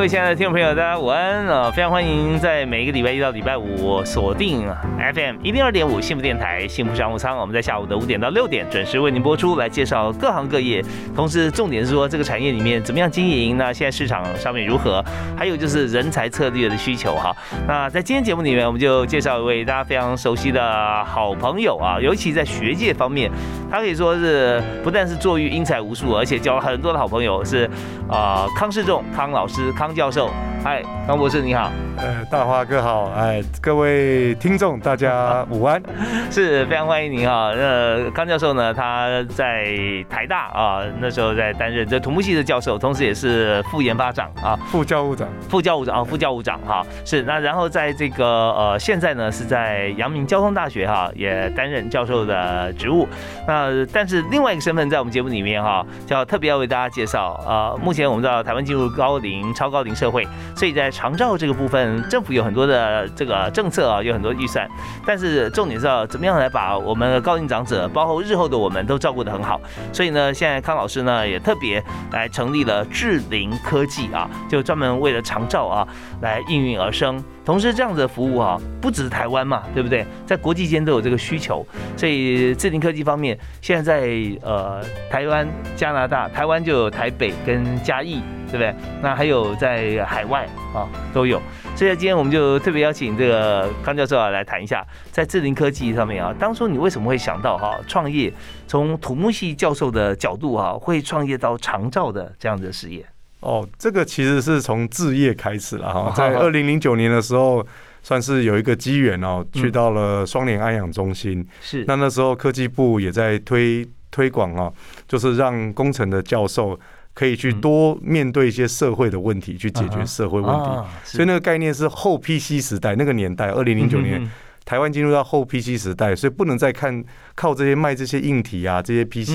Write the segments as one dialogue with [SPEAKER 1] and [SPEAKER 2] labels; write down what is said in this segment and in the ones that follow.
[SPEAKER 1] 各位亲爱的听众朋友，大家午安啊！非常欢迎在每个礼拜一到礼拜五锁定 FM 一零二点五幸福电台幸福商务舱。我们在下午的五点到六点准时为您播出，来介绍各行各业。同时，重点是说这个产业里面怎么样经营？那现在市场上面如何？还有就是人才策略的需求哈。那在今天节目里面，我们就介绍一位大家非常熟悉的好朋友啊，尤其在学界方面，他可以说是不但是作育英才无数，而且交了很多的好朋友，是啊康世仲康老师。康教授，嗨，康博士你好，
[SPEAKER 2] 呃，大华哥好，哎，各位听众大家午安，
[SPEAKER 1] 是非常欢迎您哈。那康教授呢，他在台大啊，那时候在担任这土木系的教授，同时也是副研发长啊，
[SPEAKER 2] 副教务长，
[SPEAKER 1] 副教务长啊，副教务长哈，是那然后在这个呃现在呢是在阳明交通大学哈，也担任教授的职务。那但是另外一个身份在我们节目里面哈，叫特别要为大家介绍啊，目前我们知道台湾进入高龄超高龄社会，所以在长照这个部分，政府有很多的这个政策啊，有很多预算。但是重点是要怎么样来把我们的高龄长者，包括日后的我们都照顾得很好。所以呢，现在康老师呢也特别来成立了智灵科技啊，就专门为了长照啊来应运而生。同时，这样子的服务啊，不只是台湾嘛，对不对？在国际间都有这个需求。所以智灵科技方面，现在在呃台湾、加拿大，台湾就有台北跟嘉义。对不对？那还有在海外啊都有，所以今天我们就特别邀请这个康教授啊来谈一下，在智能科技上面啊，当初你为什么会想到哈创业？从土木系教授的角度哈，会创业到长照的这样的事业？
[SPEAKER 2] 哦，这个其实是从置业开始了哈，在二零零九年的时候，算是有一个机缘哦，去到了双联安养中心。
[SPEAKER 1] 是，
[SPEAKER 2] 那那时候科技部也在推推广啊，就是让工程的教授。可以去多面对一些社会的问题，去解决社会问题。所以那个概念是后 PC 时代那个年代，二零零九年台湾进入到后 PC 时代，所以不能再看靠这些卖这些硬体啊，这些 PC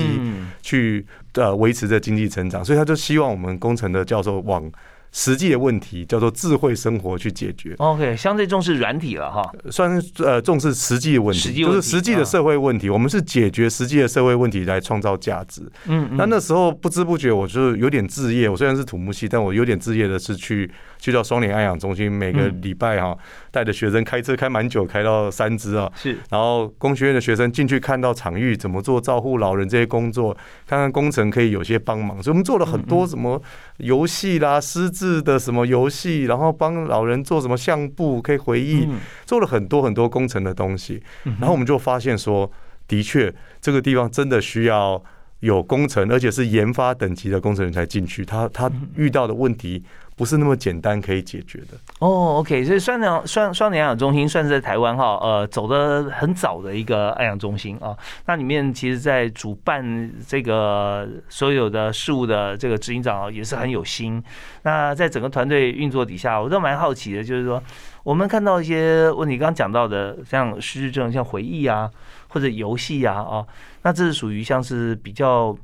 [SPEAKER 2] 去呃维持着经济成长。所以他就希望我们工程的教授往。实际的问题叫做智慧生活去解决。
[SPEAKER 1] OK，相对重视软体了哈，
[SPEAKER 2] 算是呃重视实际的问题，就是实际的社会问题。我们是解决实际的社会问题来创造价值。嗯，那那时候不知不觉我就有点置业。我虽然是土木系，但我有点置业的是去。去到双联安养中心，每个礼拜哈带着学生开车开蛮久，开到三支啊。
[SPEAKER 1] 是，
[SPEAKER 2] 然后工学院的学生进去看到场域怎么做照护老人这些工作，看看工程可以有些帮忙，所以我们做了很多什么游戏啦、失智的什么游戏，然后帮老人做什么相簿可以回忆，做了很多很多工程的东西。然后我们就发现说，的确这个地方真的需要有工程，而且是研发等级的工程人才进去，他他遇到的问题。不是那么简单可以解决的
[SPEAKER 1] 哦。OK，所以双联双双联养中心算是在台湾哈，呃，走的很早的一个爱养中心啊。那里面其实，在主办这个所有的事务的这个执行长也是很有心。那在整个团队运作底下，我都蛮好奇的，就是说我们看到一些问题，刚刚讲到的，像失智症、像回忆啊，或者游戏啊，啊，那这是属于像是比较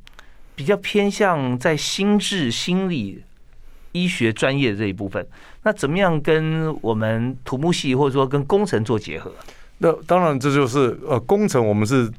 [SPEAKER 1] 比较偏向在心智心理。医学专业的这一部分，那怎么样跟我们土木系或者说跟工程做结合？
[SPEAKER 2] 那当然，这就是呃，工程我们是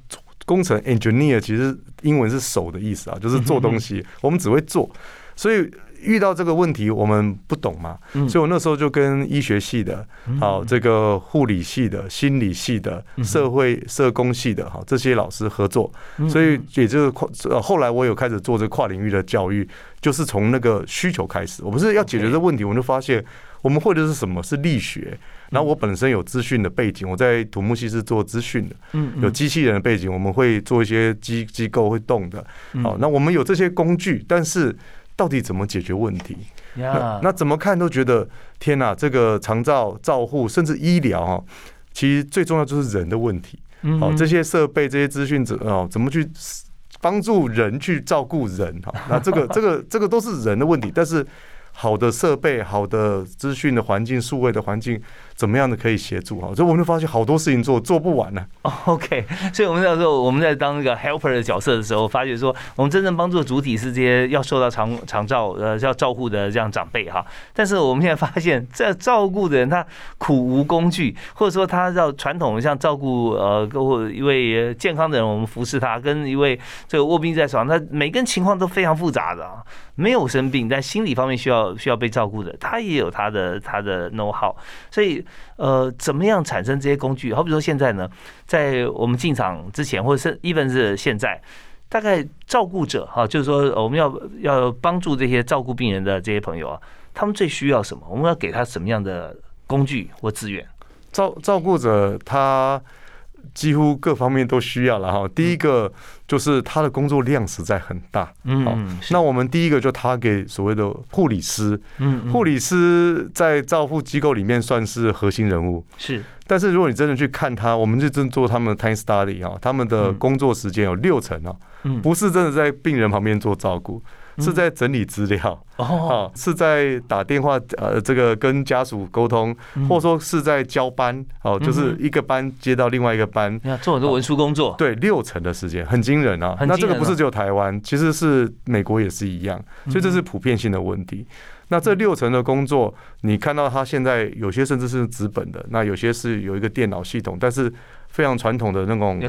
[SPEAKER 2] 工程 engineer，其实英文是手的意思啊，就是做东西，我们只会做，所以。遇到这个问题，我们不懂嘛，所以我那时候就跟医学系的、好这个护理系的、心理系的、社会社工系的，好这些老师合作，所以也就是跨呃后来我有开始做这跨领域的教育，就是从那个需求开始，我不是要解决这问题，我就发现我们会的是什么？是力学。然后我本身有资讯的背景，我在土木系是做资讯的，有机器人的背景，我们会做一些机机构会动的，好，那我们有这些工具，但是。到底怎么解决问题？那那怎么看都觉得天哪！这个长照、照护，甚至医疗啊，其实最重要就是人的问题。好，这些设备、这些资讯怎哦，怎么去帮助人去照顾人哈。那这个 这个这个都是人的问题，但是好的设备、好的资讯的环境、数位的环境。怎么样的可以协助哈？所以我们就发现好多事情做做不完呢。
[SPEAKER 1] OK，所以我们那时候我们在当那个 helper 的角色的时候，发觉说我们真正帮助的主体是这些要受到长长照呃要照顾的这样长辈哈。但是我们现在发现，在照顾的人他苦无工具，或者说他要传统像照顾呃或一位健康的人，我们服侍他，跟一位这个卧病在床，他每个人情况都非常复杂的啊，没有生病，但心理方面需要需要被照顾的，他也有他的他的 know how，所以。呃，怎么样产生这些工具？好比说现在呢，在我们进场之前，或者是 even 是现在，大概照顾者哈，就是说我们要要帮助这些照顾病人的这些朋友啊，他们最需要什么？我们要给他什么样的工具或资源？
[SPEAKER 2] 照照顾者他。几乎各方面都需要了哈。第一个就是他的工作量实在很大，嗯，那我们第一个就他给所谓的护理师，嗯，护理师在照护机构里面算是核心人物，
[SPEAKER 1] 是。
[SPEAKER 2] 但是如果你真的去看他，我们认真做他们的 time study 啊，他们的工作时间有六成啊，不是真的在病人旁边做照顾。是在整理资料哦，是在打电话呃，这个跟家属沟通，或者说是在交班哦，就是一个班接到另外一个班，
[SPEAKER 1] 做很多文书工作。
[SPEAKER 2] 对，六成的时间很惊人啊。那这个不是只有台湾，其实是美国也是一样，所以这是普遍性的问题。那这六成的工作，你看到他现在有些甚至是纸本的，那有些是有一个电脑系统，但是非常传统的那种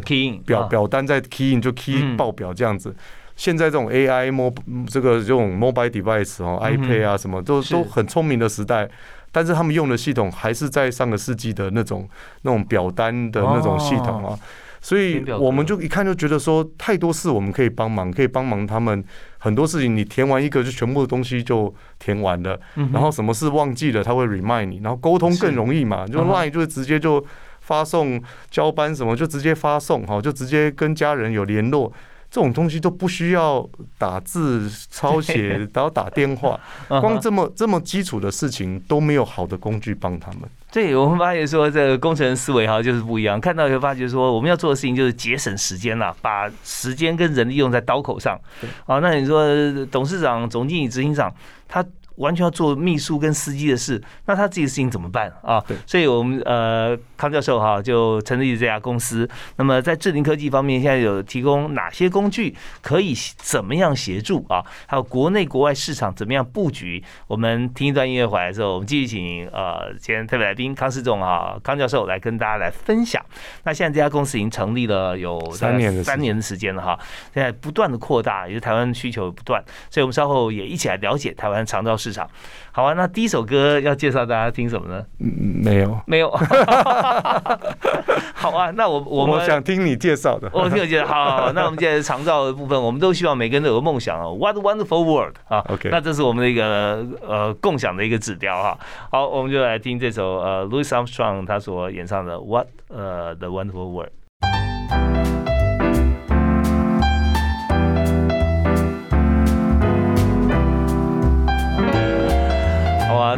[SPEAKER 2] 表表单在 key in 就 key 报表这样子。现在这种 AI mo 这个这种 mobile device 哦，iPad 啊什么都都很聪明的时代，但是他们用的系统还是在上个世纪的那种那种表单的那种系统啊，所以我们就一看就觉得说太多事我们可以帮忙，可以帮忙他们很多事情，你填完一个就全部的东西就填完了，然后什么事忘记了他会 remind 你，然后沟通更容易嘛，就 Line 就直接就发送交班什么就直接发送哈，就直接跟家人有联络。这种东西都不需要打字抄写，然后打电话，光这么这么基础的事情都没有好的工具帮他们。
[SPEAKER 1] 对，我们发现说这个工程思维哈就是不一样，看到以后发觉说我们要做的事情就是节省时间了，把时间跟人力用在刀口上。啊，那你说董事长、总经理、执行长他。完全要做秘书跟司机的事，那他自己的事情怎么办啊？对，所以我们呃康教授哈就成立这家公司。那么在智能科技方面，现在有提供哪些工具可以怎么样协助啊？还有国内国外市场怎么样布局？我们听一段音乐回来之后，我们继续请呃今天特别来宾康世仲啊康教授来跟大家来分享。那现在这家公司已经成立了有
[SPEAKER 2] 三年
[SPEAKER 1] 三年的时间了哈，现在不断的扩大，也是台湾需求不断，所以我们稍后也一起来了解台湾长照。市场，好啊。那第一首歌要介绍大家听什么呢？
[SPEAKER 2] 没有，
[SPEAKER 1] 没有。好啊，那我我们
[SPEAKER 2] 想听你介绍的。
[SPEAKER 1] 我听我介绍。好，那我们现在长照的部分，我们都希望每个人都有个梦想啊。What wonderful world 啊
[SPEAKER 2] ！OK，
[SPEAKER 1] 那这是我们的一个呃共享的一个指标哈。好，我们就来听这首呃 Louis Armstrong 他所演唱的 What 呃 The Wonderful World。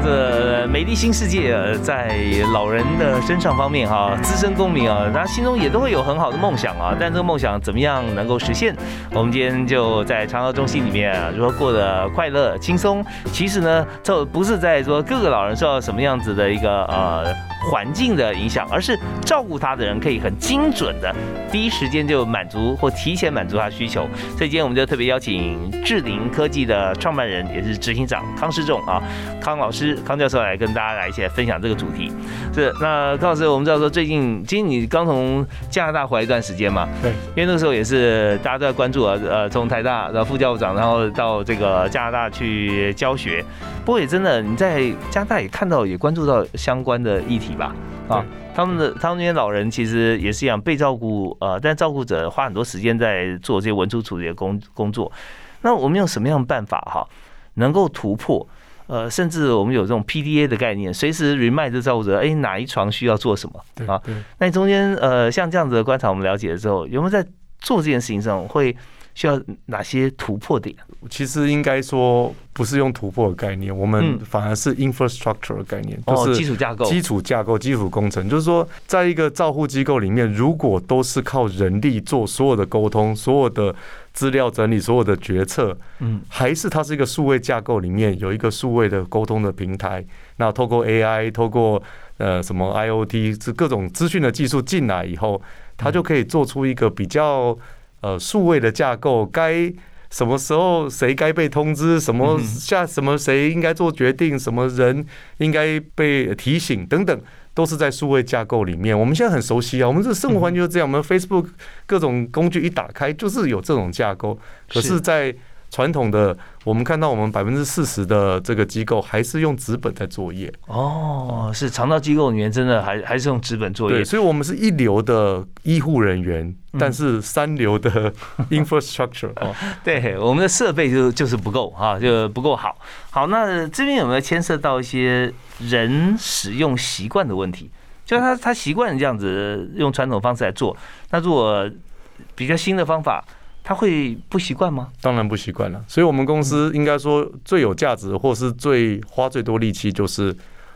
[SPEAKER 1] 这美丽新世界，在老人的身上方面哈，资深公民啊，他心中也都会有很好的梦想啊。但这个梦想怎么样能够实现？我们今天就在长乐中心里面，如何过得快乐轻松？其实呢，这不是在说各个老人受到什么样子的一个呃。环境的影响，而是照顾他的人可以很精准的，第一时间就满足或提前满足他需求。所以今天我们就特别邀请智灵科技的创办人，也是执行长康世仲啊，康老师、康教授来跟大家来一起来分享这个主题。是那康老师，我们知道说最近，其实你刚从加拿大回来一段时间嘛？
[SPEAKER 2] 对，
[SPEAKER 1] 因为那时候也是大家都在关注啊，呃，从台大的副教务长，然后到这个加拿大去教学。不过也真的，你在加拿大也看到，也关注到相关的议题。吧，啊，他们的他们那些老人其实也是一样被照顾，呃，但照顾者花很多时间在做这些文书处理的工工作。那我们用什么样的办法哈，能够突破？呃，甚至我们有这种 PDA 的概念，随时 remind 这照顾者，哎，哪一床需要做什么啊？那中间呃，像这样子的观察，我们了解了之后，有没有在做这件事情上会需要哪些突破点？
[SPEAKER 2] 其实应该说不是用突破的概念，我们反而是 infrastructure 的概念，就是
[SPEAKER 1] 基础架构、
[SPEAKER 2] 基础架构、基础工程。就是说，在一个照护机构里面，如果都是靠人力做所有的沟通、所有的资料整理、所有的决策，嗯，还是它是一个数位架构里面有一个数位的沟通的平台，那透过 AI、透过呃什么 IOT 这各种资讯的技术进来以后，它就可以做出一个比较呃数位的架构，该。什么时候谁该被通知？什么下什么谁应该做决定？什么人应该被提醒？等等，都是在数位架构里面。我们现在很熟悉啊，我们这生活环境就是这样。我们 Facebook 各种工具一打开，就是有这种架构。可是，在传统的，我们看到我们百分之四十的这个机构还是用纸本在作业。
[SPEAKER 1] 哦，是肠道机构里面真的还还是用纸本作业。
[SPEAKER 2] 对，所以我们是一流的医护人员，但是三流的 infrastructure。哦，
[SPEAKER 1] 对，我们的设备就就是不够啊，就不够好。好，那这边有没有牵涉到一些人使用习惯的问题？就是他他习惯这样子用传统方式来做，那如果比较新的方法。他会不习惯吗？
[SPEAKER 2] 当然不习惯了。所以，我们公司应该说最有价值，或是最花最多力气，就是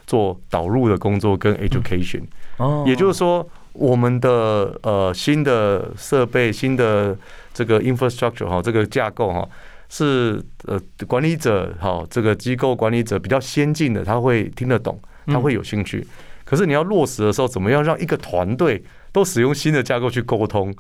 [SPEAKER 2] 做导入的工作跟 education。哦，也就是说，我们的呃新的设备、新的这个 infrastructure 哈，这个架构哈，是呃管理者哈，这个机构管理者比较先进的，他会听得懂，他会有兴趣。可是你要落实的时候，怎么样让一个团队？都使用新的架构去沟通，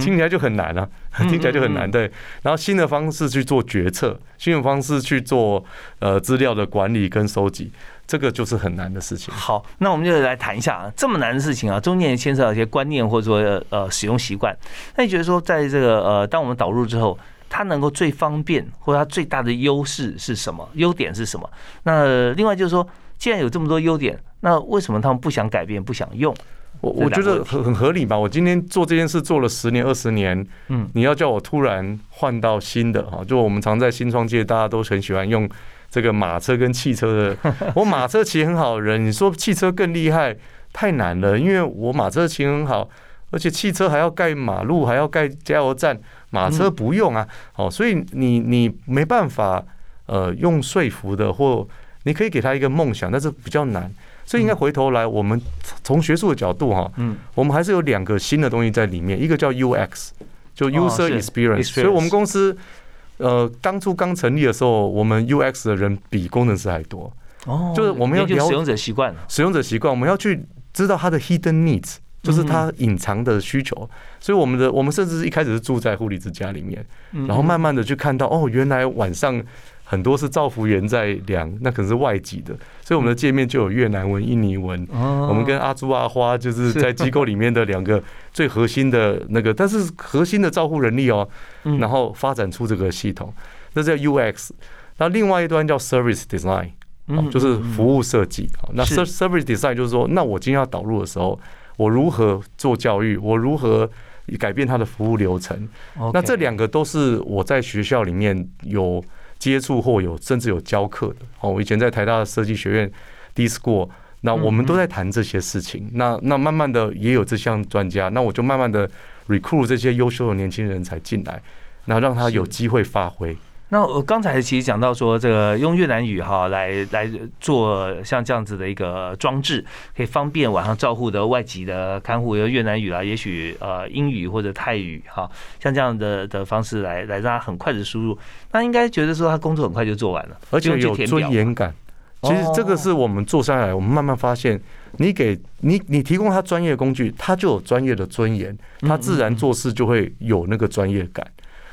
[SPEAKER 2] 听起来就很难啊，听起来就很难。对，然后新的方式去做决策，新的方式去做呃资料的管理跟收集，这个就是很难的事情。
[SPEAKER 1] 好，那我们就来谈一下啊，这么难的事情啊，中间也牵涉到一些观念或者说呃使用习惯。那你觉得说，在这个呃，当我们导入之后，它能够最方便或者它最大的优势是什么？优点是什么？那另外就是说，既然有这么多优点，那为什么他们不想改变、不想用？
[SPEAKER 2] 我我觉得很很合理吧。我今天做这件事做了十年二十年，嗯，你要叫我突然换到新的哈，就我们常在新创界，大家都很喜欢用这个马车跟汽车的。我马车骑很好的人，你说汽车更厉害，太难了。因为我马车骑很好，而且汽车还要盖马路，还要盖加油站，马车不用啊。哦，所以你你没办法呃用说服的，或你可以给他一个梦想，但是比较难。所以应该回头来，我们从学术的角度哈，嗯，我们还是有两个新的东西在里面，一个叫 UX，就 User Experience。所以我们公司呃当初刚成立的时候，我们 UX 的人比工程师还多。哦，就是我们要
[SPEAKER 1] 了使用者习惯，
[SPEAKER 2] 使用者习惯，我们要去知道他的 hidden needs，就是他隐藏的需求。所以我们的我们甚至是一开始是住在护理之家里面，然后慢慢的去看到哦，原来晚上。很多是造福员在量，那可能是外籍的，所以我们的界面就有越南文、印尼文。我们跟阿朱阿花就是在机构里面的两个最核心的那个，但是核心的照护人力哦，然后发展出这个系统，那叫 UX。那另外一端叫 Service Design，就是服务设计。那 Service Design 就是说，那我今天要导入的时候，我如何做教育？我如何改变它的服务流程？那这两个都是我在学校里面有。接触或有甚至有教课的哦，我以前在台大的设计学院 D School，那我们都在谈这些事情。那那慢慢的也有这项专家，那我就慢慢的 recruit 这些优秀的年轻人才进来，那让他有机会发挥。
[SPEAKER 1] 那我刚才其实讲到说，这个用越南语哈来来做像这样子的一个装置，可以方便晚上照护的外籍的看护用越南语啊，也许呃英语或者泰语哈，像这样的的方式来来让他很快的输入，那应该觉得说他工作很快就做完了，
[SPEAKER 2] 而且有尊严感。其实这个是我们做下来，我们慢慢发现，你给你你提供他专业工具，他就有专业的尊严，他自然做事就会有那个专业感。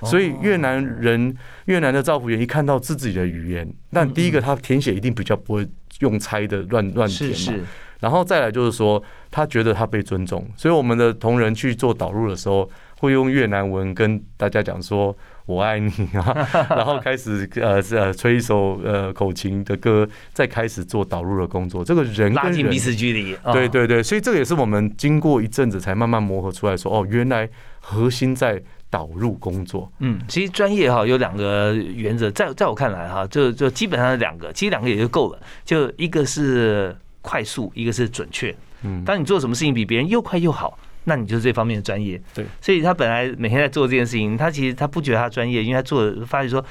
[SPEAKER 2] 所以越南人、越南的造福员一看到自己的语言，那第一个他填写一定比较不会用猜的乱乱填嘛。然后再来就是说，他觉得他被尊重。所以我们的同仁去做导入的时候，会用越南文跟大家讲说“我爱你”啊，然后开始呃呃吹一首呃口琴的歌，再开始做导入的工作。这个人
[SPEAKER 1] 拉近彼此距离，
[SPEAKER 2] 对对对。所以这个也是我们经过一阵子才慢慢磨合出来说，哦，原来核心在。导入工作，
[SPEAKER 1] 嗯，其实专业哈有两个原则，在在我看来哈，就就基本上是两个，其实两个也就够了。就一个是快速，一个是准确。嗯，当你做什么事情比别人又快又好，那你就是这方面的专业。
[SPEAKER 2] 对，
[SPEAKER 1] 所以他本来每天在做这件事情，他其实他不觉得他专业，因为他做发现说。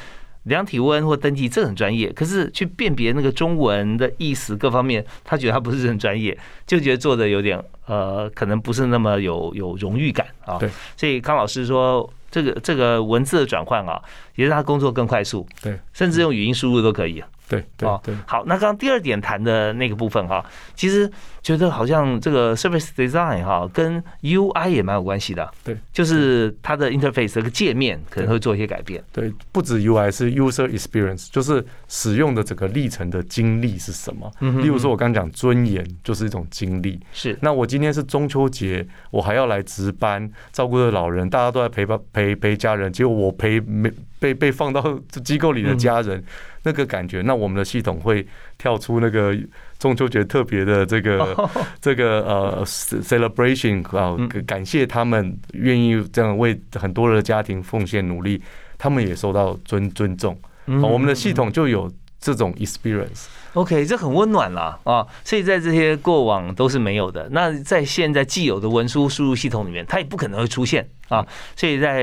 [SPEAKER 1] 量体温或登记，这很专业。可是去辨别那个中文的意思各方面，他觉得他不是很专业，就觉得做的有点呃，可能不是那么有有荣誉感啊。
[SPEAKER 2] 对，
[SPEAKER 1] 所以康老师说，这个这个文字的转换啊，也让他工作更快速。
[SPEAKER 2] 对，
[SPEAKER 1] 甚至用语音输入都可以。
[SPEAKER 2] 对对对，
[SPEAKER 1] 好，那刚刚第二点谈的那个部分哈，其实觉得好像这个 service design 哈跟 UI 也蛮有关系的。
[SPEAKER 2] 对，
[SPEAKER 1] 就是它的 interface 这个界面可能会做一些改变。
[SPEAKER 2] 对，不止 UI 是 user experience，就是使用的整个历程的经历是什么？嗯，例如说我刚刚讲尊严就是一种经历。
[SPEAKER 1] 是，
[SPEAKER 2] 那我今天是中秋节，我还要来值班照顾着老人，大家都在陪伴陪陪家人，结果我陪没被被放到机构里的家人。那个感觉，那我们的系统会跳出那个中秋节特别的这个 这个呃 celebration 啊，感谢他们愿意这样为很多的家庭奉献努力，他们也受到尊尊重，我们的系统就有这种 experience。
[SPEAKER 1] OK，这很温暖啦啊！所以在这些过往都是没有的。那在现在既有的文书输入系统里面，它也不可能会出现啊！所以在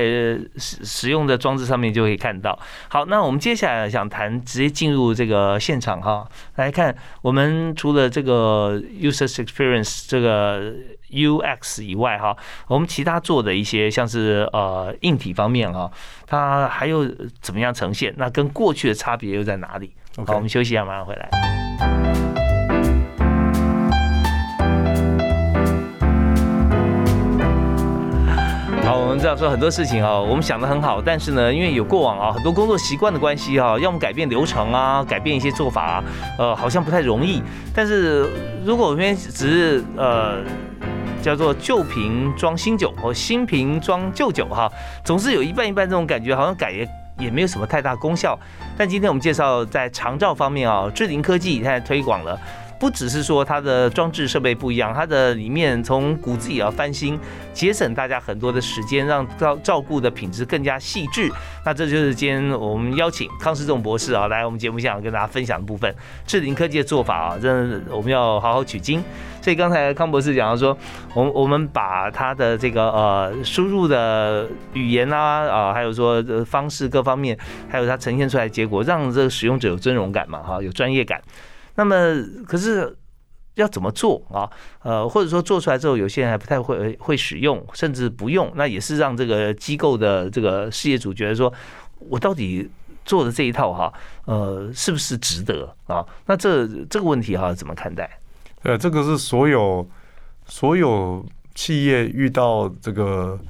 [SPEAKER 1] 使使用的装置上面就可以看到。好，那我们接下来想谈，直接进入这个现场哈，来看我们除了这个 user experience 这个 UX 以外哈，我们其他做的一些像是呃硬体方面哈，它还有怎么样呈现？那跟过去的差别又在哪里？好，我们休息一下，马上回来。好，我们知道说很多事情啊，我们想的很好，但是呢，因为有过往啊，很多工作习惯的关系啊，要么改变流程啊，改变一些做法，呃，好像不太容易。但是如果我们只是呃叫做旧瓶装新酒或新瓶装旧酒哈，总是有一半一半这种感觉，好像改也。也没有什么太大功效，但今天我们介绍在长照方面啊，智灵科技现在推广了。不只是说它的装置设备不一样，它的里面从骨子也要翻新，节省大家很多的时间，让照照顾的品质更加细致。那这就是今天我们邀请康世仲博士啊来我们节目现场跟大家分享的部分。智灵科技的做法啊，真的我们要好好取经。所以刚才康博士讲到说，我我们把它的这个呃输入的语言啊啊，还有说方式各方面，还有它呈现出来的结果，让这个使用者有尊荣感嘛哈，有专业感。那么，可是要怎么做啊？呃，或者说做出来之后，有些人还不太会会使用，甚至不用，那也是让这个机构的这个事业主觉得说，我到底做的这一套哈，呃，是不是值得啊？那这这个问题哈，怎么看待？
[SPEAKER 2] 呃，这个是所有所有企业遇到这个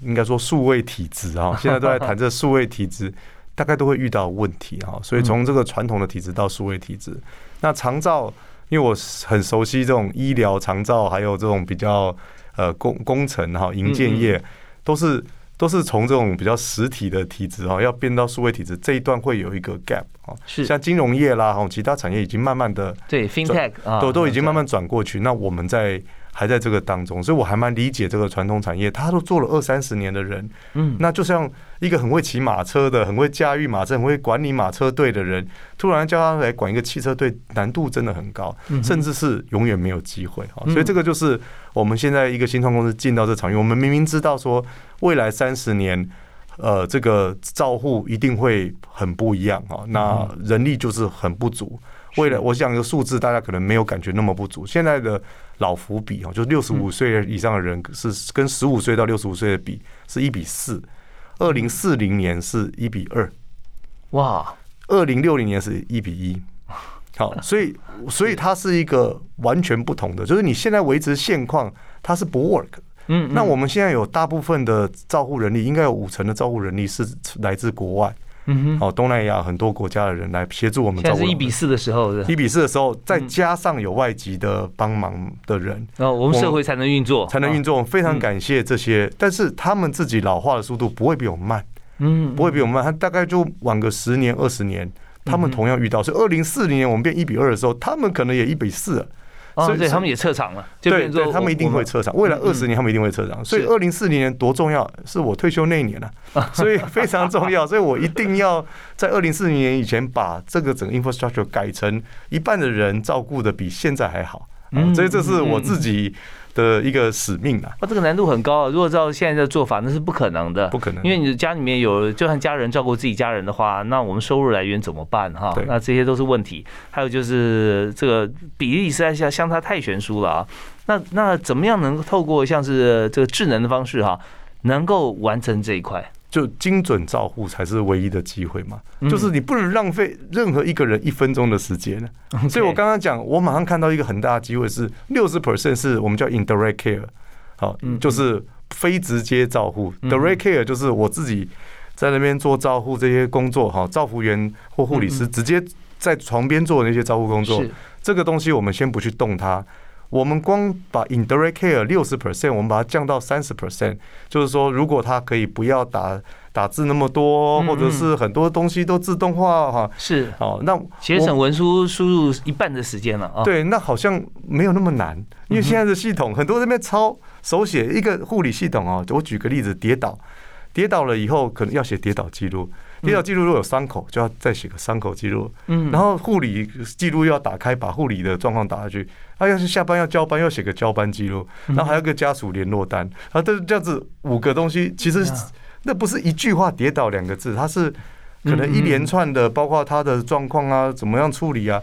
[SPEAKER 2] 应该说数位体制啊，现在都在谈这数位体制，大概都会遇到问题哈。所以从这个传统的体制到数位体制。那长照，因为我很熟悉这种医疗长照，还有这种比较呃工工程哈、营建业，都是都是从这种比较实体的体制哈，要变到数位体制这一段会有一个 gap 啊。
[SPEAKER 1] 是
[SPEAKER 2] 像金融业啦，哈，其他产业已经慢慢的
[SPEAKER 1] 对 fintech
[SPEAKER 2] 都都已经慢慢转过去。那我们在。还在这个当中，所以我还蛮理解这个传统产业，他都做了二三十年的人，嗯，那就像一个很会骑马车的、很会驾驭马车、很会管理马车队的人，突然叫他来管一个汽车队，难度真的很高，甚至是永远没有机会啊！所以这个就是我们现在一个新创公司进到这场域，我们明明知道说未来三十年，呃，这个照护一定会很不一样啊，那人力就是很不足。为了我讲一个数字，大家可能没有感觉那么不足，现在的。老福比哦，就六十五岁以上的人是跟十五岁到六十五岁的比是一比四，二零四零年是一比二，
[SPEAKER 1] 哇，
[SPEAKER 2] 二零六零年是一比一，好，所以所以它是一个完全不同的，就是你现在维持现况，它是不 work，嗯，那我们现在有大部分的照护人力，应该有五成的照护人力是来自国外。嗯哼，哦，东南亚很多国家的人来协助我们。
[SPEAKER 1] 现在是一比四的时候，
[SPEAKER 2] 一比四的时候，再加上有外籍的帮忙的人，
[SPEAKER 1] 然后我们社会才能运作，
[SPEAKER 2] 才能运作。非常感谢这些，但是他们自己老化的速度不会比我们慢，嗯，不会比我们慢，他大概就晚个十年二十年，他们同样遇到。所以二零四零年我们变一比二的时候，他们可能也一比四。
[SPEAKER 1] 所以他们也撤场了，
[SPEAKER 2] 对对，他们一定会撤场。未来二十年，他们一定会撤场。所以二零四零年多重要，是我退休那一年了，所以非常重要。所以我一定要在二零四零年以前把这个整个 infrastructure 改成一半的人照顾的比现在还好。所以这是我自己。的一个使命啊。
[SPEAKER 1] 那这个难度很高啊！如果照现在的做法，那是不可能的，
[SPEAKER 2] 不可能，
[SPEAKER 1] 因为你的家里面有，就算家人照顾自己家人的话，那我们收入来源怎么办哈？那这些都是问题。还有就是这个比例实在相相差太悬殊了啊！那那怎么样能够透过像是这个智能的方式哈，能够完成这一块？
[SPEAKER 2] 就精准照护才是唯一的机会嘛，就是你不能浪费任何一个人一分钟的时间呢。所以我刚刚讲，我马上看到一个很大的机会是六十 percent 是我们叫 indirect care，好，就是非直接照护。direct care 就是我自己在那边做照护这些工作，哈，照护员或护理师直接在床边做那些照护工作，这个东西我们先不去动它。我们光把 indirect care 六十 percent，我们把它降到三十 percent，就是说，如果它可以不要打打字那么多，或者是很多东西都自动化哈，
[SPEAKER 1] 是
[SPEAKER 2] 哦，那
[SPEAKER 1] 节省文书输入一半的时间了啊。
[SPEAKER 2] 对，那好像没有那么难，因为现在的系统很多这边抄手写一个护理系统哦，我举个例子，跌倒，跌倒了以后可能要写跌倒记录。跌倒记录如果有伤口，就要再写个伤口记录。嗯，然后护理记录要打开，把护理的状况打下去。他要是下班要交班，要写个交班记录，然后还有个家属联络单。啊，这这样子五个东西，其实那不是一句话跌倒两个字，它是可能一连串的，包括他的状况啊，怎么样处理啊？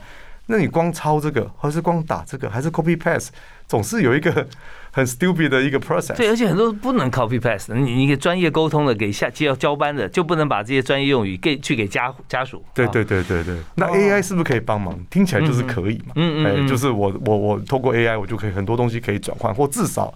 [SPEAKER 2] 那你光抄这个，还是光打这个，还是 copy paste，总是有一个。很 stupid 的一个 process。
[SPEAKER 1] 对，而且很多不能 copy paste。你你给专业沟通的，给下接要交班的，就不能把这些专业用语给去给家家属。
[SPEAKER 2] 对对对对对。那 AI 是不是可以帮忙？听起来就是可以嘛。嗯嗯。哎，就是我我我通过 AI，我就可以很多东西可以转换，或至少。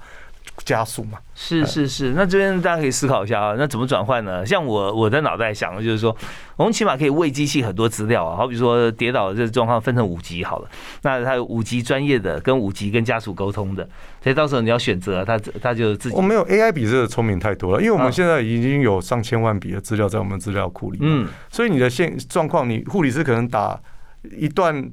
[SPEAKER 2] 加速嘛？
[SPEAKER 1] 是是是，那这边大家可以思考一下啊，那怎么转换呢？像我我的脑袋想的就是说，我们起码可以喂机器很多资料啊，好比说跌倒的这状况分成五级好了，那它有五级专业的，跟五级跟家属沟通的，所以到时候你要选择，他他就自己。
[SPEAKER 2] 我没有 AI 比这个聪明太多了，因为我们现在已经有上千万笔的资料在我们资料库里，嗯，所以你的现状况，你护理师可能打一段。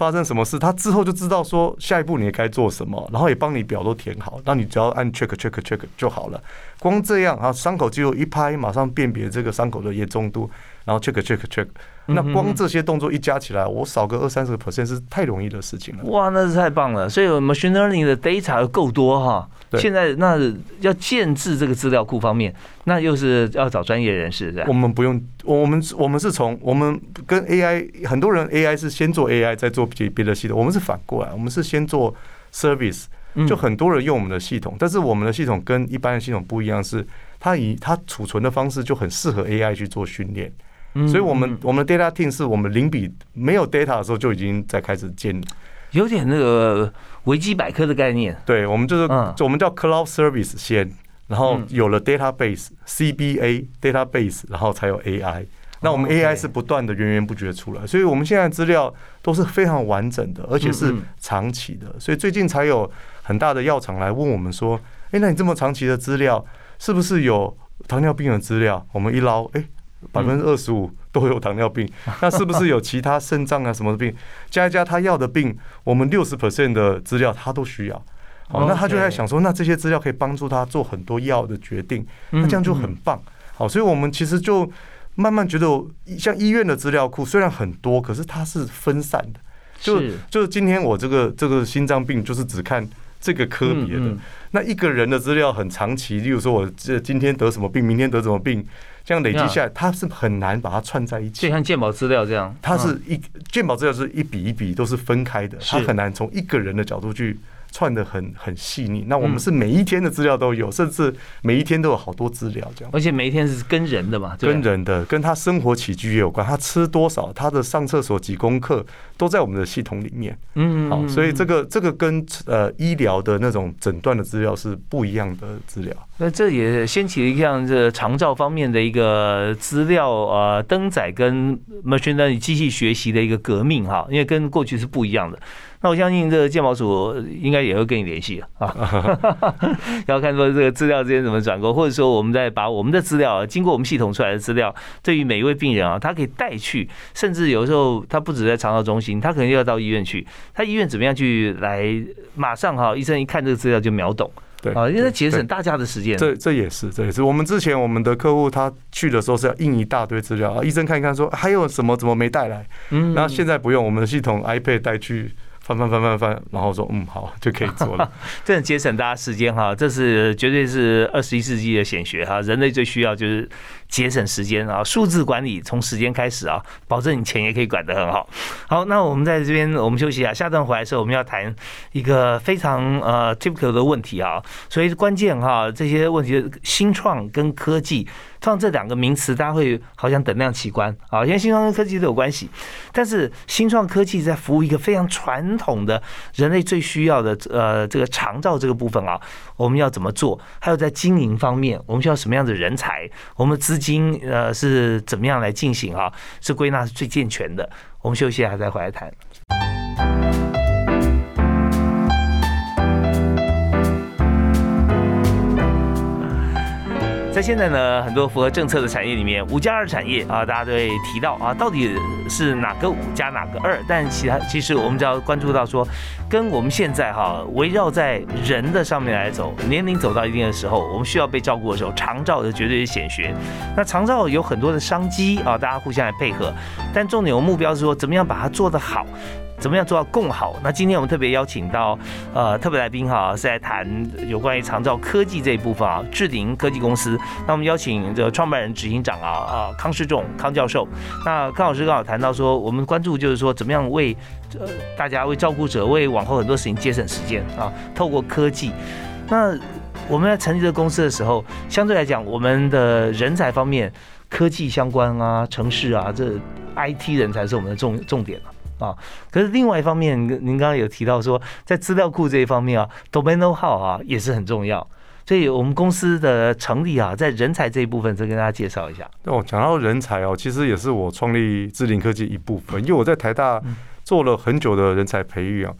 [SPEAKER 2] 发生什么事，他之后就知道说下一步你该做什么，然后也帮你表都填好，那你只要按 check check check 就好了。光这样啊，伤口肌肉一拍，马上辨别这个伤口的严重度，然后 check check check。那光这些动作一加起来，我少个二三十个 percent 是太容易的事情了。
[SPEAKER 1] 哇，那是太棒了！所以 machine learning 的 data 够多哈。现在那要建制这个资料库方面，那又是要找专业人士的。
[SPEAKER 2] 我们不用，我们我们是从我们跟 AI 很多人 AI 是先做 AI 再做别别的系统，我们是反过来，我们是先做 service。就很多人用我们的系统，但是我们的系统跟一般的系统不一样，是它以它储存的方式就很适合 AI 去做训练。所以，我们我们的 data team 是我们零比没有 data 的时候就已经在开始建，
[SPEAKER 1] 有点那个维基百科的概念。
[SPEAKER 2] 对，我们就是，我们叫 cloud service 先，然后有了 database CBA database，然后才有 AI。那我们 AI 是不断的源源不绝出来，所以我们现在资料都是非常完整的，而且是长期的。所以最近才有很大的药厂来问我们说：“哎，那你这么长期的资料，是不是有糖尿病的资料？”我们一捞，哎。百分之二十五都有糖尿病，那是不是有其他肾脏啊什么的病？加一加他要的病，我们六十 percent 的资料他都需要。好，那他就在想说，那这些资料可以帮助他做很多药的决定，那这样就很棒。好，所以我们其实就慢慢觉得，像医院的资料库虽然很多，可是它是分散的。就就是今天我这个这个心脏病，就是只看这个科别的。那一个人的资料很长期，例如说我这今天得什么病，明天得什么病。这样累积下来，他是很难把它串在一起。
[SPEAKER 1] 就像鉴宝资料这样，
[SPEAKER 2] 它是一鉴宝资料是一笔一笔都是分开的，它很难从一个人的角度去。串的很很细腻，那我们是每一天的资料都有，甚至每一天都有好多资料这样。
[SPEAKER 1] 而且每一天是跟人的嘛，
[SPEAKER 2] 跟人的，跟他生活起居也有关，他吃多少，他的上厕所几公克，都在我们的系统里面。嗯，好，所以这个这个跟呃医疗的那种诊断的资料是不一样的资料。
[SPEAKER 1] 那这也掀起了一项这长照方面的一个资料呃登载跟 machine learning 机器学习的一个革命哈，因为跟过去是不一样的。那我相信这个鉴宝署应该也会跟你联系啊，要看说这个资料之间怎么转购，或者说我们再把我们的资料经过我们系统出来的资料，对于每一位病人啊，他可以带去，甚至有时候他不止在肠道中心，他可能要到医院去，他医院怎么样去来马上哈，医生一看这个资料就秒懂，
[SPEAKER 2] 对啊，
[SPEAKER 1] 因为节省大家的时间。
[SPEAKER 2] 这这也是这也是我们之前我们的客户他去的时候是要印一大堆资料啊，医生看一看说还有什么怎么没带来，嗯，那现在不用我们的系统 iPad 带去。翻翻翻翻翻，然后说嗯好就可以做了。
[SPEAKER 1] 这很节省大家时间哈，这是绝对是二十一世纪的显学哈。人类最需要就是节省时间啊，数字管理从时间开始啊，保证你钱也可以管得很好。好，那我们在这边我们休息一下，下段回来的时候我们要谈一个非常呃 typical 的问题啊，所以关键哈这些问题新创跟科技。创这两个名词，大家会好像等量齐观啊，因为新创跟科技都有关系。但是新创科技在服务一个非常传统的人类最需要的呃这个长照这个部分啊，我们要怎么做？还有在经营方面，我们需要什么样的人才？我们资金呃是怎么样来进行啊？是归纳是最健全的。我们休息一下再回来谈。在现在呢，很多符合政策的产业里面，五加二产业啊，大家都会提到啊，到底是哪个五加哪个二？但其他其实我们只要关注到说，跟我们现在哈围绕在人的上面来走，年龄走到一定的时候，我们需要被照顾的时候，长照的绝对是显学。那长照有很多的商机啊，大家互相来配合，但重点我目标是说，怎么样把它做得好。怎么样做到更好？那今天我们特别邀请到呃特别来宾哈，是来谈有关于长照科技这一部分啊，智鼎科技公司。那我们邀请这个创办人、执行长啊啊康世仲康教授。那康老师刚好谈到说，我们关注就是说，怎么样为呃大家为照顾者为往后很多事情节省时间啊，透过科技。那我们在成立这个公司的时候，相对来讲，我们的人才方面，科技相关啊，城市啊，这 IT 人才是我们的重重点了。啊，可是另外一方面，您刚刚有提到说，在资料库这一方面啊，domain know how 啊也是很重要。所以我们公司的成立啊，在人才这一部分，再跟大家介绍一下。
[SPEAKER 2] 哦，讲到人才哦，其实也是我创立智林科技一部分，因为我在台大。做了很久的人才培育啊，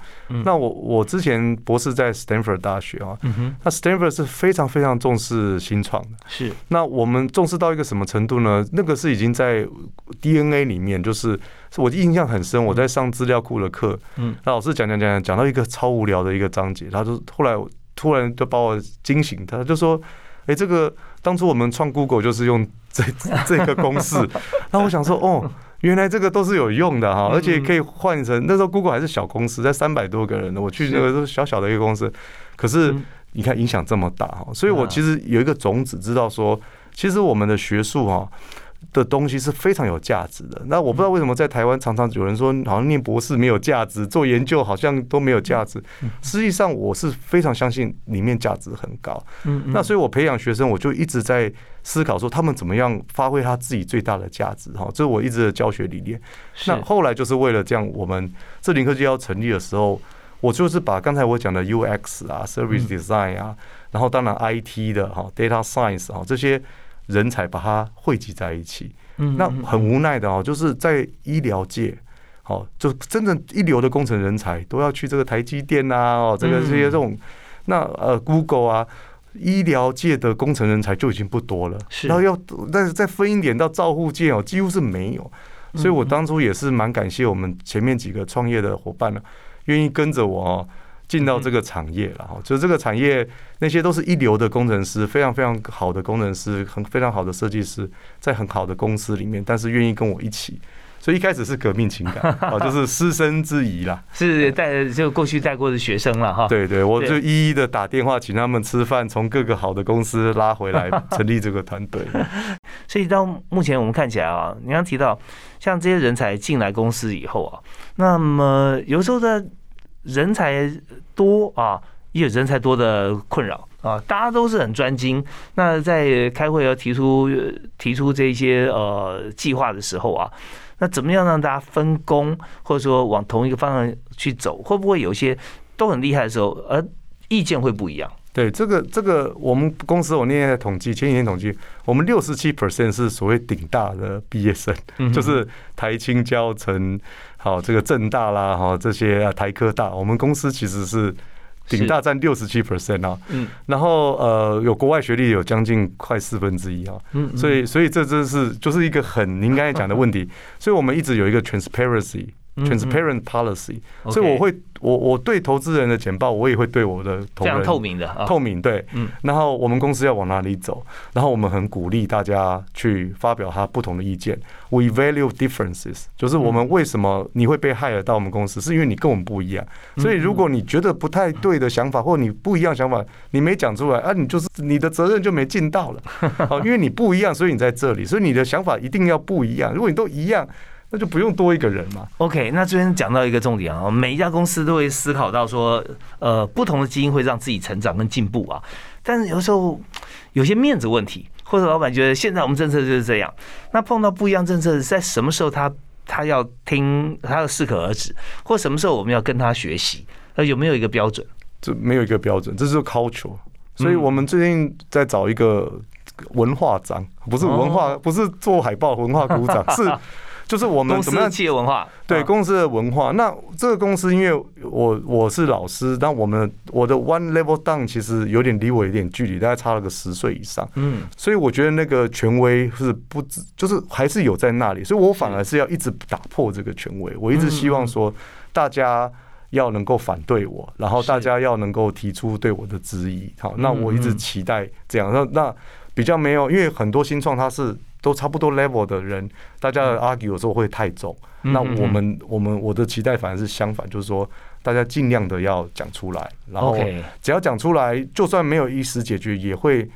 [SPEAKER 2] 那我我之前博士在 Stanford 大学啊，那 Stanford 是非常非常重视新创的，
[SPEAKER 1] 是。
[SPEAKER 2] 那我们重视到一个什么程度呢？那个是已经在 DNA 里面，就是我印象很深。我在上资料库的课，嗯，那老师讲讲讲讲到一个超无聊的一个章节，他就后来突然就把我惊醒，他就说：“哎，这个当初我们创 Google 就是用这 这个公式。”那我想说，哦。原来这个都是有用的哈，而且可以换成那时候 Google 还是小公司，在三百多个人的，我去那个都小小的一个公司，可是你看影响这么大哈，所以我其实有一个种子，知道说，其实我们的学术哈。的东西是非常有价值的。那我不知道为什么在台湾常常有人说，好像念博士没有价值，做研究好像都没有价值。实际上，我是非常相信里面价值很高。嗯那所以我培养学生，我就一直在思考说，他们怎么样发挥他自己最大的价值。哈，这是我一直的教学理念。那后来就是为了这样，我们智林科技要成立的时候，我就是把刚才我讲的 UX 啊、Service Design 啊，然后当然 IT 的哈、Data Science 哈这些。人才把它汇集在一起，那很无奈的哦，就是在医疗界，好，就真正一流的工程人才都要去这个台积电啊，哦，这个这些这种，那呃，Google 啊，医疗界的工程人才就已经不多了，然后要，但是再分一点到照护界哦，几乎是没有，所以我当初也是蛮感谢我们前面几个创业的伙伴呢，愿意跟着我哦。进到这个产业了哈，就这个产业那些都是一流的工程师，非常非常好的工程师，很非常好的设计师，在很好的公司里面，但是愿意跟我一起，所以一开始是革命情感啊，就是师生之谊啦，
[SPEAKER 1] 是带就过去带过的学生了哈，
[SPEAKER 2] 对对，我就一一的打电话请他们吃饭，从各个好的公司拉回来成立这个团队。
[SPEAKER 1] 所以到目前我们看起来啊，你刚提到像这些人才进来公司以后啊，那么有时候在人才多啊，也有人才多的困扰啊。大家都是很专精，那在开会要提出提出这些呃计划的时候啊，那怎么样让大家分工，或者说往同一个方向去走？会不会有些都很厉害的时候，而意见会不一样？
[SPEAKER 2] 对，这个这个，我们公司我那天在统计，前几天统计，我们六十七 percent 是所谓顶大的毕业生，就是台青交城。好，这个正大啦，哈，这些啊台科大，我们公司其实是顶大占六十七 percent 啊，嗯，然后呃，有国外学历有将近快四分之一啊，嗯，所以所以这真是就是一个很您刚才讲的问题，所以我们一直有一个 transparency transparent policy，所以我会我我对投资人的简报，我也会对我的
[SPEAKER 1] 非常透明的
[SPEAKER 2] 透明对，嗯，然后我们公司要往哪里走，然后我们很鼓励大家去发表他不同的意见。We value differences，就是我们为什么你会被害了到我们公司，是因为你跟我们不一样。所以如果你觉得不太对的想法，或你不一样想法，你没讲出来啊，你就是你的责任就没尽到了。好，因为你不一样，所以你在这里，所以你的想法一定要不一样。如果你都一样。那就不用多一个人嘛。
[SPEAKER 1] OK，那这边讲到一个重点啊，每一家公司都会思考到说，呃，不同的基因会让自己成长跟进步啊。但是有时候有些面子问题，或者老板觉得现在我们政策就是这样，那碰到不一样政策，在什么时候他他要听，他要适可而止，或什么时候我们要跟他学习？那有没有一个标准？
[SPEAKER 2] 这没有一个标准，这是 culture。所以我们最近在找一个文化长，不是文化，不是做海报文化鼓掌，是。就是我们
[SPEAKER 1] 怎么样企业文化？
[SPEAKER 2] 对公司的文化。那这个公司，因为我我是老师，但我们我的 one level down 其实有点离我有点距离，大概差了个十岁以上。嗯，所以我觉得那个权威是不，就是还是有在那里。所以我反而是要一直打破这个权威。我一直希望说，大家要能够反对我，然后大家要能够提出对我的质疑。好，那我一直期待这样。那那比较没有，因为很多新创它是。都差不多 level 的人，大家的 argue 有时候会太重。那我们我们我的期待反而是相反，就是说大家尽量的要讲出来，然后只要讲出来，就算没有一时解决，也会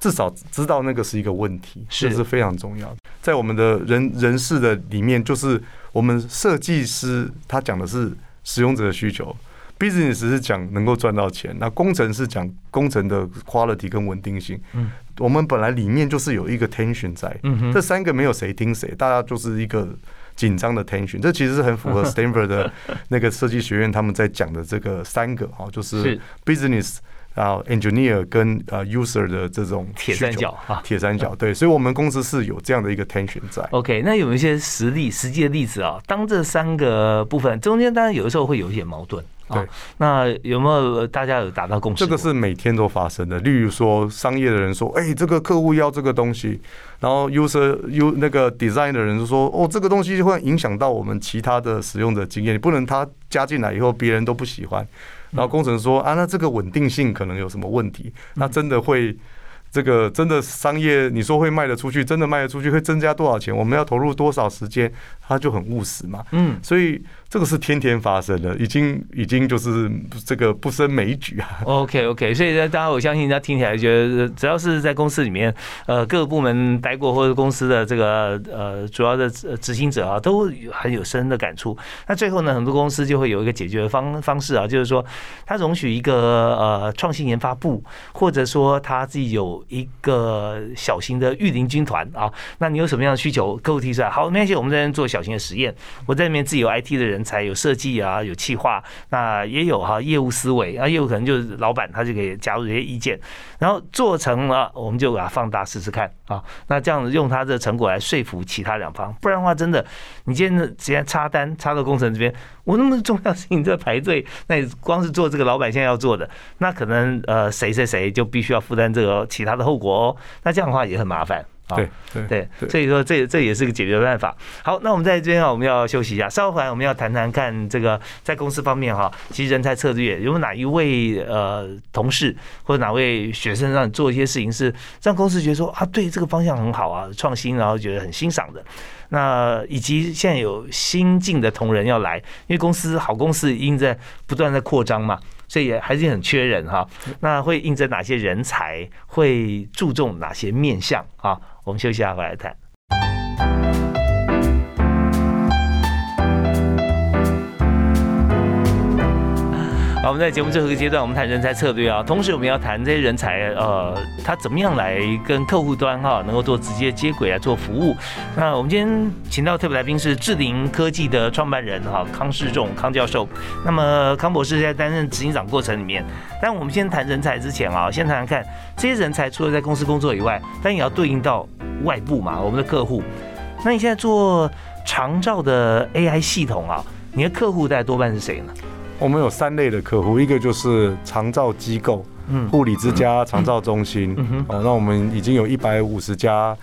[SPEAKER 2] 至少知道那个是一个问题，这是非常重要的。在我们的人人事的里面，就是我们设计师他讲的是使用者的需求。Business 是讲能够赚到钱，那工程是讲工程的 quality 跟稳定性。嗯，我们本来里面就是有一个 tension 在，嗯这三个没有谁听谁，大家就是一个紧张的 tension。这其实是很符合 Stanford 的那个设计学院他们在讲的这个三个哈，就是 business，然后 engineer 跟呃 user 的这种
[SPEAKER 1] 铁三角
[SPEAKER 2] 啊，铁三角对，所以我们公司是有这样的一个 tension 在。
[SPEAKER 1] OK，那有一些实例、实际的例子啊，当这三个部分中间，当然有的时候会有一些矛盾。
[SPEAKER 2] 对，
[SPEAKER 1] 那有没有大家有达到共识？
[SPEAKER 2] 这个是每天都发生的。例如说，商业的人说：“哎，这个客户要这个东西。”然后 user u 那个 design 的人就说：“哦，这个东西会影响到我们其他的使用者经验，你不能他加进来以后别人都不喜欢。”然后工程说：“啊，那这个稳定性可能有什么问题？那真的会这个真的商业你说会卖得出去，真的卖得出去会增加多少钱？我们要投入多少时间？他就很务实嘛。嗯，所以。这个是天天发生的，已经已经就是这个不胜枚举啊。
[SPEAKER 1] OK OK，所以呢，大家我相信，大家听起来觉得，只要是在公司里面，呃，各个部门待过或者公司的这个呃主要的执行者啊，都很有深的感触。那最后呢，很多公司就会有一个解决方方式啊，就是说，他容许一个呃创新研发部，或者说他自己有一个小型的御林军团啊。那你有什么样的需求，客户提出来，好，没关系，我们在这边做小型的实验，我在里面自己有 IT 的人。人才有设计啊，有企划，那也有哈业务思维啊，业务可能就是老板他就可以加入这些意见，然后做成了，我们就把它放大试试看啊。那这样子用他的成果来说服其他两方，不然的话，真的你今天直接插单插到工程这边，我那么重要事情在排队，那你光是做这个老板现在要做的，那可能呃谁谁谁就必须要负担这个其他的后果哦。那这样的话也很麻烦。
[SPEAKER 2] 对
[SPEAKER 1] 对对，所以说这这也是个解决办法。好，那我们在这边啊，我们要休息一下，稍后回来我们要谈谈看这个在公司方面哈，其实人才策略有哪一位呃同事或者哪位学生让你做一些事情是让公司觉得说啊，对这个方向很好啊，创新，然后觉得很欣赏的。那以及现在有新进的同仁要来，因为公司好公司因在不断在扩张嘛。所以也还是很缺人哈，那会应征哪些人才？会注重哪些面向啊？我们休息一下回来谈。我们在节目最后一个阶段，我们谈人才策略啊。同时，我们要谈这些人才，呃，他怎么样来跟客户端哈，能够做直接接轨来做服务。那我们今天请到特别来宾是智灵科技的创办人哈，康世仲康教授。那么康博士在担任执行长过程里面，但我们先谈人才之前啊，先谈谈看这些人才除了在公司工作以外，但也要对应到外部嘛，我们的客户。那你现在做长照的 AI 系统啊，你的客户大概多半是谁呢？
[SPEAKER 2] 我们有三类的客户，一个就是长照机构，嗯，护理之家、长照中心，哦，那我们已经有一百五十家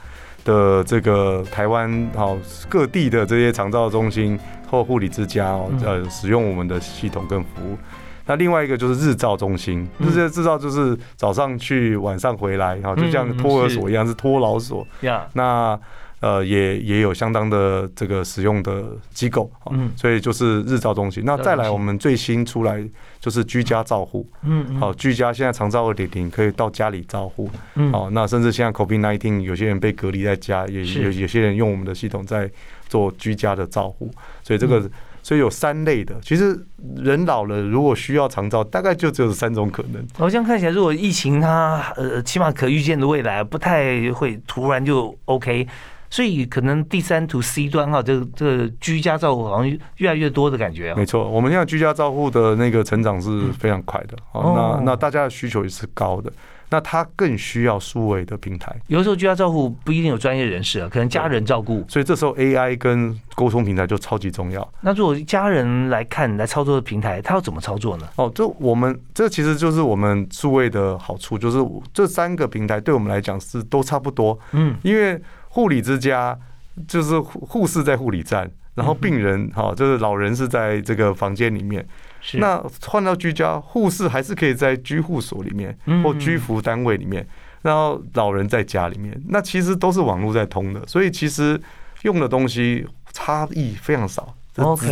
[SPEAKER 2] 的这个台湾好各地的这些长照中心或护理之家哦，呃，使用我们的系统跟服务。那另外一个就是日照中心，这些日照就是早上去，晚上回来，哈，就像托儿所一样，是托老所。呀，那。呃，也也有相当的这个使用的机构，嗯，所以就是日照中心。那再来，我们最新出来就是居家照护，嗯，好，居家现在长照二点零可以到家里照护，嗯，好，那甚至现在 COVID nineteen 有些人被隔离在家，也有有些人用我们的系统在做居家的照护，所以这个所以有三类的。其实人老了，如果需要长照，大概就只有三种可能。
[SPEAKER 1] 好像看起来，如果疫情它呃，起码可预见的未来不太会突然就 OK。所以可能第三图 C 端哈，这个这个居家照护好像越来越多的感觉啊。
[SPEAKER 2] 没错，我们现在居家照护的那个成长是非常快的。哦，那那大家的需求也是高的。那它更需要数位的平台。
[SPEAKER 1] 有时候居家照护不一定有专业人士啊，可能家人照顾。
[SPEAKER 2] 所以这时候 AI 跟沟通平台就超级重要。
[SPEAKER 1] 那如果家人来看来操作的平台，他要怎么操作呢？
[SPEAKER 2] 哦，这我们这其实就是我们数位的好处，就是这三个平台对我们来讲是都差不多。嗯，因为。护理之家就是护护士在护理站，然后病人哈就是老人是在这个房间里面。那换到居家，护士还是可以在居护所里面或居服单位里面，然后老人在家里面。那其实都是网络在通的，所以其实用的东西差异非常少。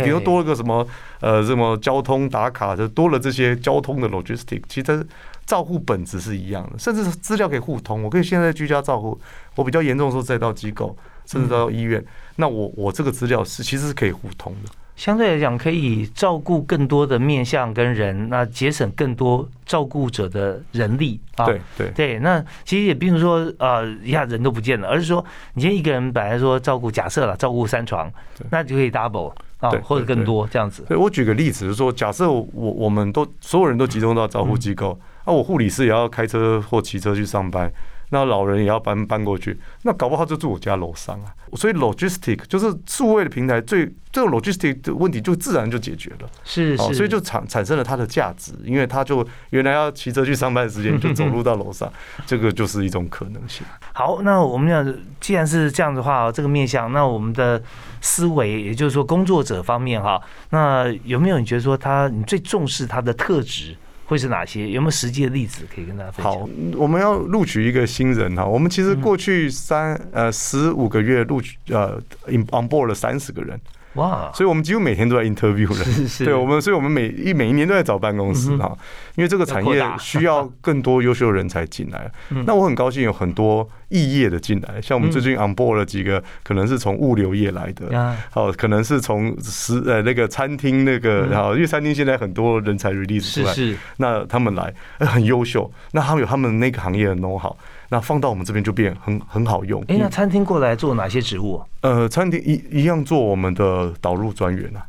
[SPEAKER 1] 比
[SPEAKER 2] 如多了个什么呃什么交通打卡，就多了这些交通的 logistic，其实。照护本质是一样的，甚至是资料可以互通。我可以现在居家照护，我比较严重的时候再到机构，甚至到医院，那我我这个资料是其实是可以互通的。
[SPEAKER 1] 相对来讲，可以照顾更多的面向跟人，那节省更多照顾者的人力
[SPEAKER 2] 啊。对对
[SPEAKER 1] 对，那其实也并不是说呃一下人都不见了，而是说你今天一个人本来说照顾，假设了照顾三床，那就可以 double 啊，或者更多这样子。
[SPEAKER 2] 对我举个例子，就是说假设我我们都所有人都集中到照护机构。那我护理师也要开车或骑车去上班，那老人也要搬搬过去，那搞不好就住我家楼上啊。所以 logistic 就是数位的平台，最这个 logistic 的问题就自然就解决了。
[SPEAKER 1] 是是，
[SPEAKER 2] 所以就产产生了它的价值，因为它就原来要骑车去上班的时间，就走路到楼上，这个就是一种可能性。
[SPEAKER 1] 好，那我们讲，既然是这样的话，这个面向，那我们的思维，也就是说工作者方面哈，那有没有你觉得说他你最重视他的特质？会是哪些？有没有实际的例子可以跟大家分享？
[SPEAKER 2] 好，我们要录取一个新人哈。我们其实过去三呃十五个月录取呃 on board 了三十个人。哇！所以，我们几乎每天都在 interview
[SPEAKER 1] 了。
[SPEAKER 2] 对，我们，所以我们每一每一年都在找办公室哈，因为这个产业需要更多优秀人才进来。那我很高兴有很多异业的进来，像我们最近 on board 了几个，可能是从物流业来的，哦，可能是从食呃那个餐厅那个，然后因为餐厅现在很多人才 release 出来，那他们来很优秀，那他们有他们那个行业的 know how。那放到我们这边就变很很好用。
[SPEAKER 1] 哎，那餐厅过来做哪些职务？
[SPEAKER 2] 呃，餐厅一一样做我们的导入专员啊。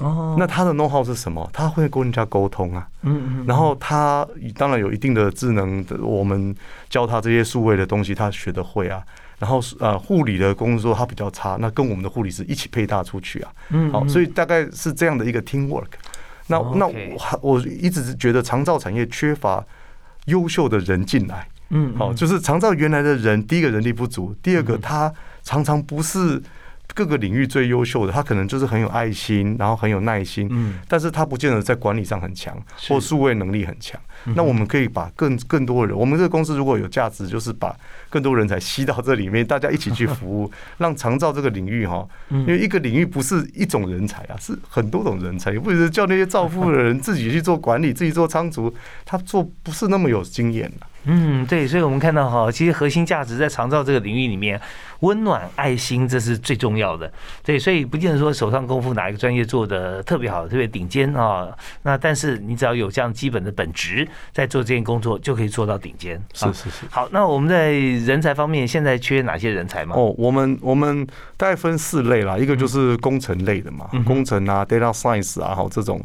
[SPEAKER 2] 哦，那他的 know how 是什么？他会跟人家沟通啊。嗯嗯。然后他当然有一定的智能，我们教他这些数位的东西，他学得会啊。然后呃，护理的工作他比较差，那跟我们的护理师一起配搭出去啊。嗯。好，所以大概是这样的一个 team work。那那我我一直觉得长照产业缺乏优秀的人进来。嗯，好，就是长照原来的人，第一个人力不足，第二个他常常不是。各个领域最优秀的，他可能就是很有爱心，然后很有耐心，嗯，但是他不见得在管理上很强，或数位能力很强。那我们可以把更更多的人，我们这个公司如果有价值，就是把更多人才吸到这里面，大家一起去服务，让长照这个领域哈，因为一个领域不是一种人才啊，是很多种人才，也不是叫那些造富的人自己去做管理，自己做仓储，他做不是那么有经验的。
[SPEAKER 1] 嗯，对，所以我们看到哈，其实核心价值在长照这个领域里面，温暖、爱心，这是最重要的。对，所以不见得说手上功夫哪一个专业做的特别好、特别顶尖啊，那但是你只要有这样基本的本职，在做这件工作就可以做到顶尖。
[SPEAKER 2] 是是是。
[SPEAKER 1] 好，那我们在人才方面现在缺哪些人才吗？
[SPEAKER 2] 哦，我们我们大概分四类啦，一个就是工程类的嘛，工程啊，data science 啊，好这种。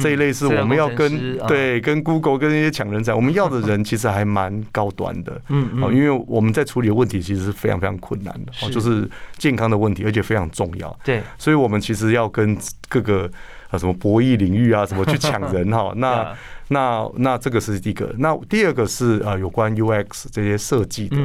[SPEAKER 2] 这一类是我们要跟对跟 Google 跟那些抢人才，我们要的人其实还蛮高端的，嗯嗯，因为我们在处理的问题其实是非常非常困难的，哦，就是健康的问题，而且非常重要，
[SPEAKER 1] 对，
[SPEAKER 2] 所以我们其实要跟各个啊什么博弈领域啊什么去抢人哈，那那那这个是第一个，那第二个是呃有关 UX 这些设计的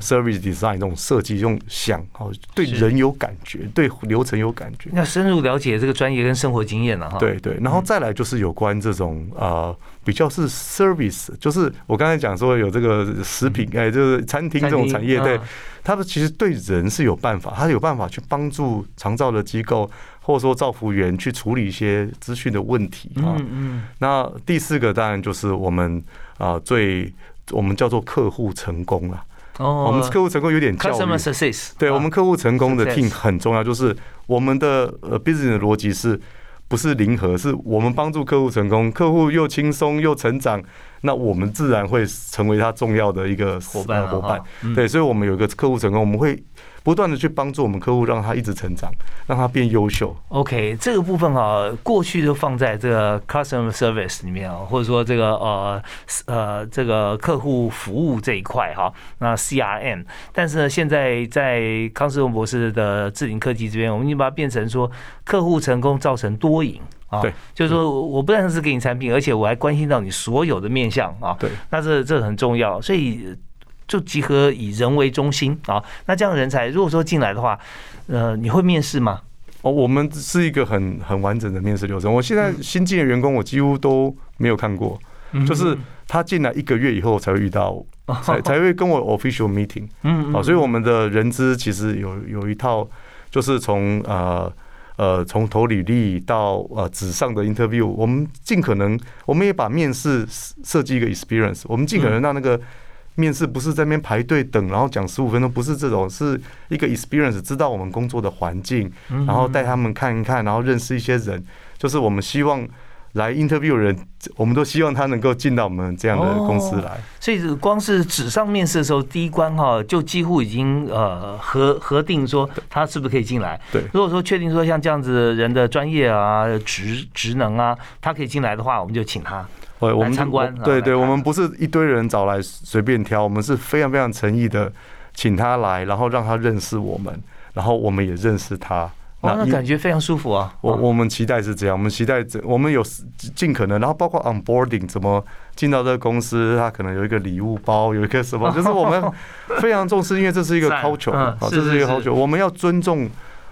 [SPEAKER 2] ，service design 这种设计，用想哦对人有感觉，对流程有感觉。
[SPEAKER 1] 要深入了解这个专业跟生活经验了哈。
[SPEAKER 2] 对对，然后再来就是有关这种呃比较是 service，就是我刚才讲说有这个食品哎，就是餐厅这种产业，对
[SPEAKER 1] 嗯，
[SPEAKER 2] 他们其实对人是有办法，他有办法去帮助长照的机构或者说照服员去处理一些资讯的问题啊。
[SPEAKER 1] 嗯。嗯，
[SPEAKER 2] 那第四个当然就是我们啊、最我们叫做客户成功了。
[SPEAKER 1] 哦，
[SPEAKER 2] 我们客户成功有点教育。对我们客户成功的 team 很重要，就是我们的呃 business 的逻辑是不是零和？是我们帮助客户成功，客户又轻松又成长，那我们自然会成为他重要的一个
[SPEAKER 1] 伙伴
[SPEAKER 2] 伙伴。
[SPEAKER 1] 嗯
[SPEAKER 2] 对，所以我们有一个客户成功，我们会不断的去帮助我们客户，让他一直成长，让他变优秀。
[SPEAKER 1] OK，这个部分啊，过去就放在这个 customer service 里面啊，或者说这个呃呃这个客户服务这一块哈，那 CRM，但是呢，现在在康世荣博士的智林科技这边，我们已经把它变成说客户成功造成多赢啊，
[SPEAKER 2] 对，
[SPEAKER 1] 就是说我不但是给你产品，而且我还关心到你所有的面向啊，
[SPEAKER 2] 对，
[SPEAKER 1] 那这这很重要，所以就集合以人为中心啊，那这样的人才如果说进来的话，呃，你会面试吗？
[SPEAKER 2] 哦，我们是一个很很完整的面试流程。我现在新进的员工，我几乎都没有看过，就是他进来一个月以后才会遇到我，才才会跟我 official meeting。
[SPEAKER 1] 嗯
[SPEAKER 2] 好，所以我们的人资其实有有一套，就是从呃呃从投履历到呃纸上的 interview，我们尽可能，我们也把面试设计一个 experience，我们尽可能让那个面试不是在那边排队等，然后讲十五分钟，不是这种，是一个 experience，知道我们工作的环境，
[SPEAKER 1] 嗯
[SPEAKER 2] 然后带他们看一看，然后认识一些人，就是我们希望。来 interview 人，我们都希望他能够进到我们这样的公司来。
[SPEAKER 1] 所以光是纸上面试的时候，第一关哈就几乎已经呃核核定说他是不是可以进来。
[SPEAKER 2] 对
[SPEAKER 1] 如果说确定说像这样子人的专业啊、职职能啊，他可以进来的话，我们就请他。
[SPEAKER 2] 对，我们
[SPEAKER 1] 参观
[SPEAKER 2] 对对，我们不是一堆人找来随便挑，我们是非常非常诚意的请他来，然后让他认识我们，然后我们也认识他。
[SPEAKER 1] 哇，那感觉非常舒服啊！
[SPEAKER 2] 我我们期待是这样，我们期待这我们有尽可能，然后包括 onboarding 怎么进到这个公司，他可能有一个礼物包，有一个什么，就是我们非常重视，因为这是一个 culture，
[SPEAKER 1] 嗯
[SPEAKER 2] 啊，这是一个 culture，我们要尊重。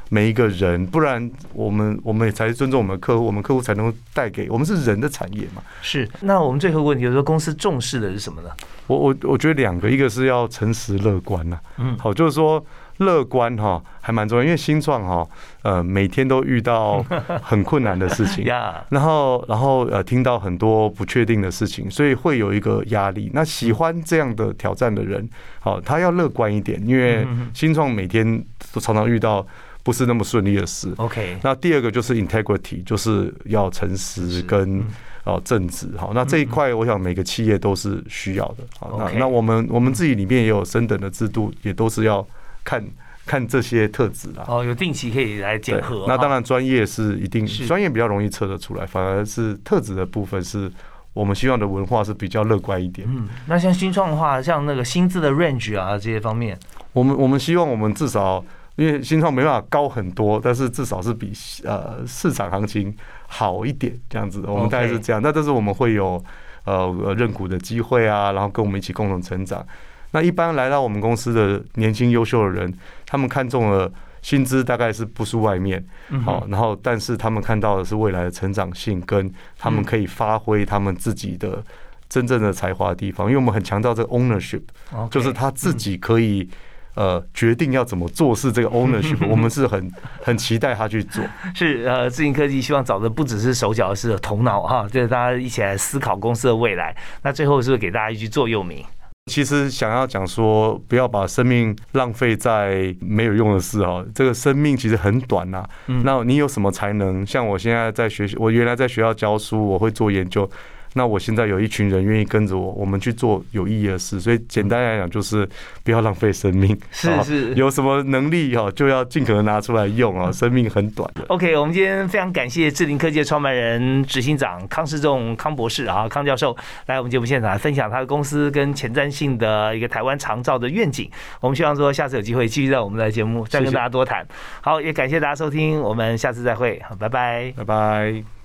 [SPEAKER 2] 每一个人，不然我们我们也才尊重我们的客户，我们客户才能够带给我们是人的产业嘛。
[SPEAKER 1] 是。那我们最后一个问题就是说，公司重视的是什么呢？
[SPEAKER 2] 我我我觉得两个，一个是要诚实乐观呐、
[SPEAKER 1] 嗯，
[SPEAKER 2] 好，就是说乐观哈还蛮重要，因为新创哈呃每天都遇到 很困难的事情，然后然后呃听到很多不确定的事情，所以会有一个压力。那喜欢这样的挑战的人，好，他要乐观一点，因为
[SPEAKER 1] 嗯
[SPEAKER 2] 新创每天都常常遇到不是那么顺利的事。
[SPEAKER 1] OK，
[SPEAKER 2] 那第二个就是 integrity，就是要诚实跟
[SPEAKER 1] 嗯
[SPEAKER 2] 哦正直。好，那这一块我想每个企业都是需要的。好，那那我们我们自己里面也有升等的制度，也都是要看看这些特质啦。
[SPEAKER 1] 哦，有定期可以来检
[SPEAKER 2] 对
[SPEAKER 1] 核。，
[SPEAKER 2] 那当然专业是一定专业比较容易测得出来，反而是特质的部分是我们希望的文化是比较乐观一点。
[SPEAKER 1] 嗯，那像新创的话，像那个薪资的 range 啊这些方面，
[SPEAKER 2] 我们我们希望我们至少。因为新创没办法高很多，但是至少是比呃市场行情好一点这样子。我们大概是这样，那但是我们会有呃呃认股的机会啊，然后跟我们一起共同成长。那一般来到我们公司的年轻优秀的人，他们看中了薪资大概是不输外面，
[SPEAKER 1] 嗯
[SPEAKER 2] 好，然后但是他们看到的是未来的成长性，跟他们可以发挥他们自己的真正的才华的地方。因为我们很强调这个
[SPEAKER 1] ownership，OK，
[SPEAKER 2] 就是他自己可以。呃，决定要怎么做事，这个 ownership，我们是很很期待他去做。
[SPEAKER 1] 是呃，智行科技希望找的不只是手脚，是头脑哈，就是大家一起来思考公司的未来。那最后是不是给大家一句座右铭？
[SPEAKER 2] 其实想要讲说，不要把生命浪费在没有用的事哦。这个生命其实很短呐、
[SPEAKER 1] 嗯
[SPEAKER 2] 那你有什么才能？像我现在在学校，我原来在学校教书，我会做研究。那我现在有一群人愿意跟着我，我们去做有意义的事。所以简单来讲，就是不要浪费生命。啊
[SPEAKER 1] 是是
[SPEAKER 2] 有什么能力哦，就要尽可能拿出来用哦。生命很短的。
[SPEAKER 1] OK，我们今天非常感谢智林科技的创办人、执行长康世仲康博士啊，康教授来我们节目现场分享他的公司跟前瞻性的一个台湾长照的愿景。我们希望说下次有机会继续在我们的节目再跟大家多谈。好，也感谢大家收听，我们下次再会，好，拜拜。
[SPEAKER 2] 拜拜。